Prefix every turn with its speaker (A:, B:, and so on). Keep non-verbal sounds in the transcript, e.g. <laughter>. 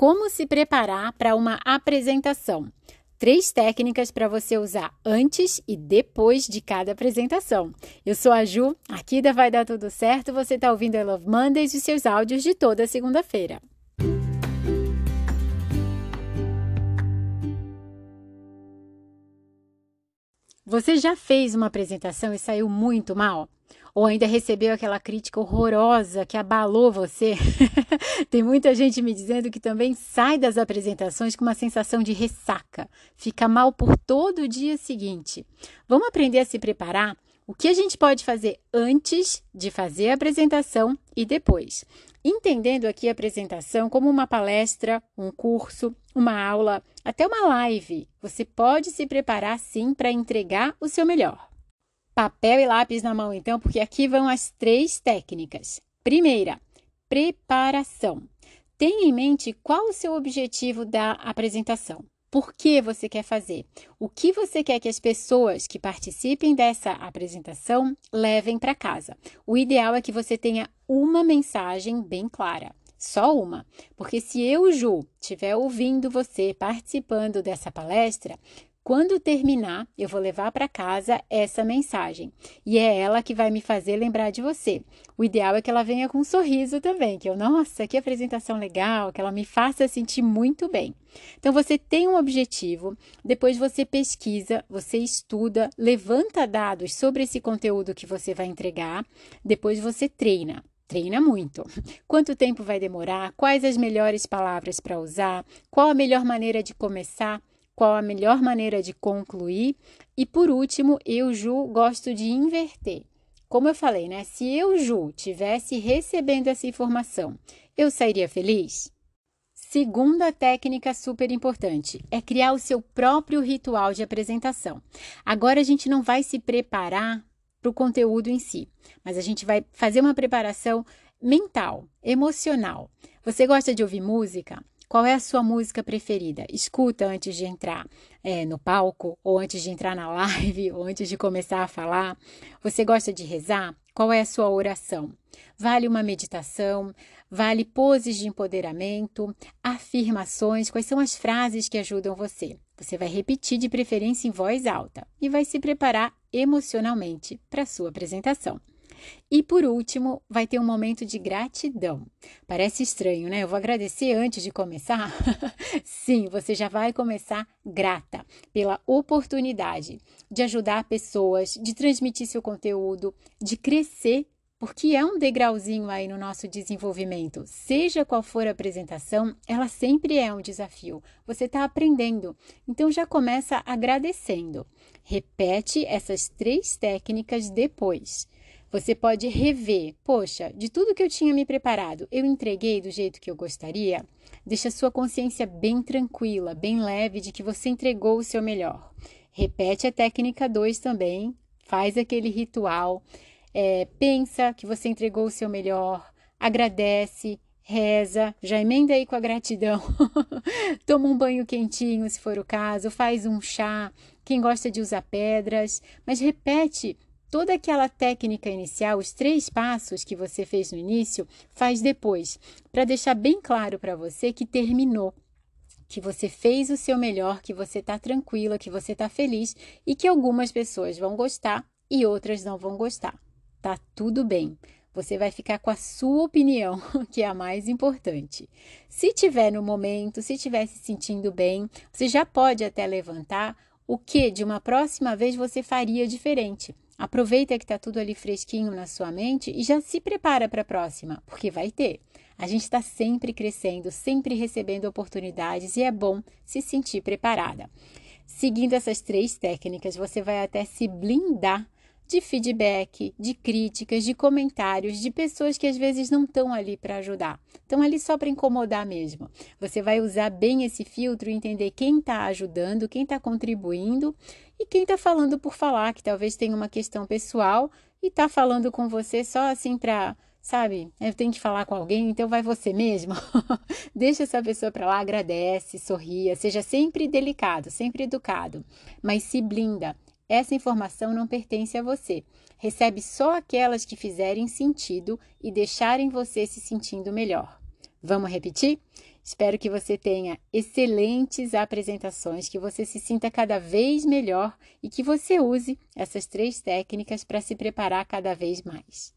A: Como se preparar para uma apresentação? Três técnicas para você usar antes e depois de cada apresentação. Eu sou a Ju, aqui da Vai Dar Tudo Certo. Você está ouvindo I Love Mondays e seus áudios de toda segunda-feira. Você já fez uma apresentação e saiu muito mal? Ou ainda recebeu aquela crítica horrorosa que abalou você? <laughs> Tem muita gente me dizendo que também sai das apresentações com uma sensação de ressaca, fica mal por todo o dia seguinte. Vamos aprender a se preparar? O que a gente pode fazer antes de fazer a apresentação e depois? Entendendo aqui a apresentação como uma palestra, um curso, uma aula, até uma live, você pode se preparar sim para entregar o seu melhor. Papel e lápis na mão, então, porque aqui vão as três técnicas. Primeira, preparação. Tenha em mente qual o seu objetivo da apresentação. Por que você quer fazer? O que você quer que as pessoas que participem dessa apresentação levem para casa? O ideal é que você tenha uma mensagem bem clara. Só uma. Porque se eu, Ju, estiver ouvindo você participando dessa palestra, quando terminar, eu vou levar para casa essa mensagem e é ela que vai me fazer lembrar de você. O ideal é que ela venha com um sorriso também, que eu, nossa, que apresentação legal, que ela me faça sentir muito bem. Então você tem um objetivo, depois você pesquisa, você estuda, levanta dados sobre esse conteúdo que você vai entregar, depois você treina. Treina muito. Quanto tempo vai demorar? Quais as melhores palavras para usar? Qual a melhor maneira de começar? Qual a melhor maneira de concluir. E por último, eu, Ju, gosto de inverter. Como eu falei, né? Se eu, Ju, tivesse recebendo essa informação, eu sairia feliz? Segunda técnica super importante é criar o seu próprio ritual de apresentação. Agora a gente não vai se preparar para o conteúdo em si, mas a gente vai fazer uma preparação mental, emocional. Você gosta de ouvir música? Qual é a sua música preferida? Escuta antes de entrar é, no palco, ou antes de entrar na <laughs> live, ou antes de começar a falar. Você gosta de rezar? Qual é a sua oração? Vale uma meditação? Vale poses de empoderamento? Afirmações? Quais são as frases que ajudam você? Você vai repetir de preferência em voz alta e vai se preparar emocionalmente para a sua apresentação. E por último, vai ter um momento de gratidão. Parece estranho, né? Eu vou agradecer antes de começar? <laughs> Sim, você já vai começar grata pela oportunidade de ajudar pessoas, de transmitir seu conteúdo, de crescer porque é um degrauzinho aí no nosso desenvolvimento. Seja qual for a apresentação, ela sempre é um desafio. Você está aprendendo, então já começa agradecendo. Repete essas três técnicas depois. Você pode rever, poxa, de tudo que eu tinha me preparado, eu entreguei do jeito que eu gostaria? Deixa sua consciência bem tranquila, bem leve de que você entregou o seu melhor. Repete a técnica 2 também, faz aquele ritual, é, pensa que você entregou o seu melhor, agradece, reza, já emenda aí com a gratidão. <laughs> Toma um banho quentinho, se for o caso, faz um chá. Quem gosta de usar pedras, mas repete Toda aquela técnica inicial, os três passos que você fez no início, faz depois, para deixar bem claro para você que terminou, que você fez o seu melhor, que você está tranquila, que você está feliz e que algumas pessoas vão gostar e outras não vão gostar. Tá tudo bem. Você vai ficar com a sua opinião, <laughs> que é a mais importante. Se tiver no momento, se estiver se sentindo bem, você já pode até levantar o que de uma próxima vez você faria diferente. Aproveita que está tudo ali fresquinho na sua mente e já se prepara para a próxima, porque vai ter. A gente está sempre crescendo, sempre recebendo oportunidades e é bom se sentir preparada. Seguindo essas três técnicas, você vai até se blindar de feedback, de críticas, de comentários, de pessoas que às vezes não estão ali para ajudar, estão ali só para incomodar mesmo. Você vai usar bem esse filtro e entender quem está ajudando, quem está contribuindo e quem está falando por falar, que talvez tenha uma questão pessoal e está falando com você só assim para sabe? Eu tenho que falar com alguém, então vai você mesmo. <laughs> Deixa essa pessoa para lá, agradece, sorria, seja sempre delicado, sempre educado, mas se blinda. Essa informação não pertence a você. Recebe só aquelas que fizerem sentido e deixarem você se sentindo melhor. Vamos repetir? Espero que você tenha excelentes apresentações, que você se sinta cada vez melhor e que você use essas três técnicas para se preparar cada vez mais.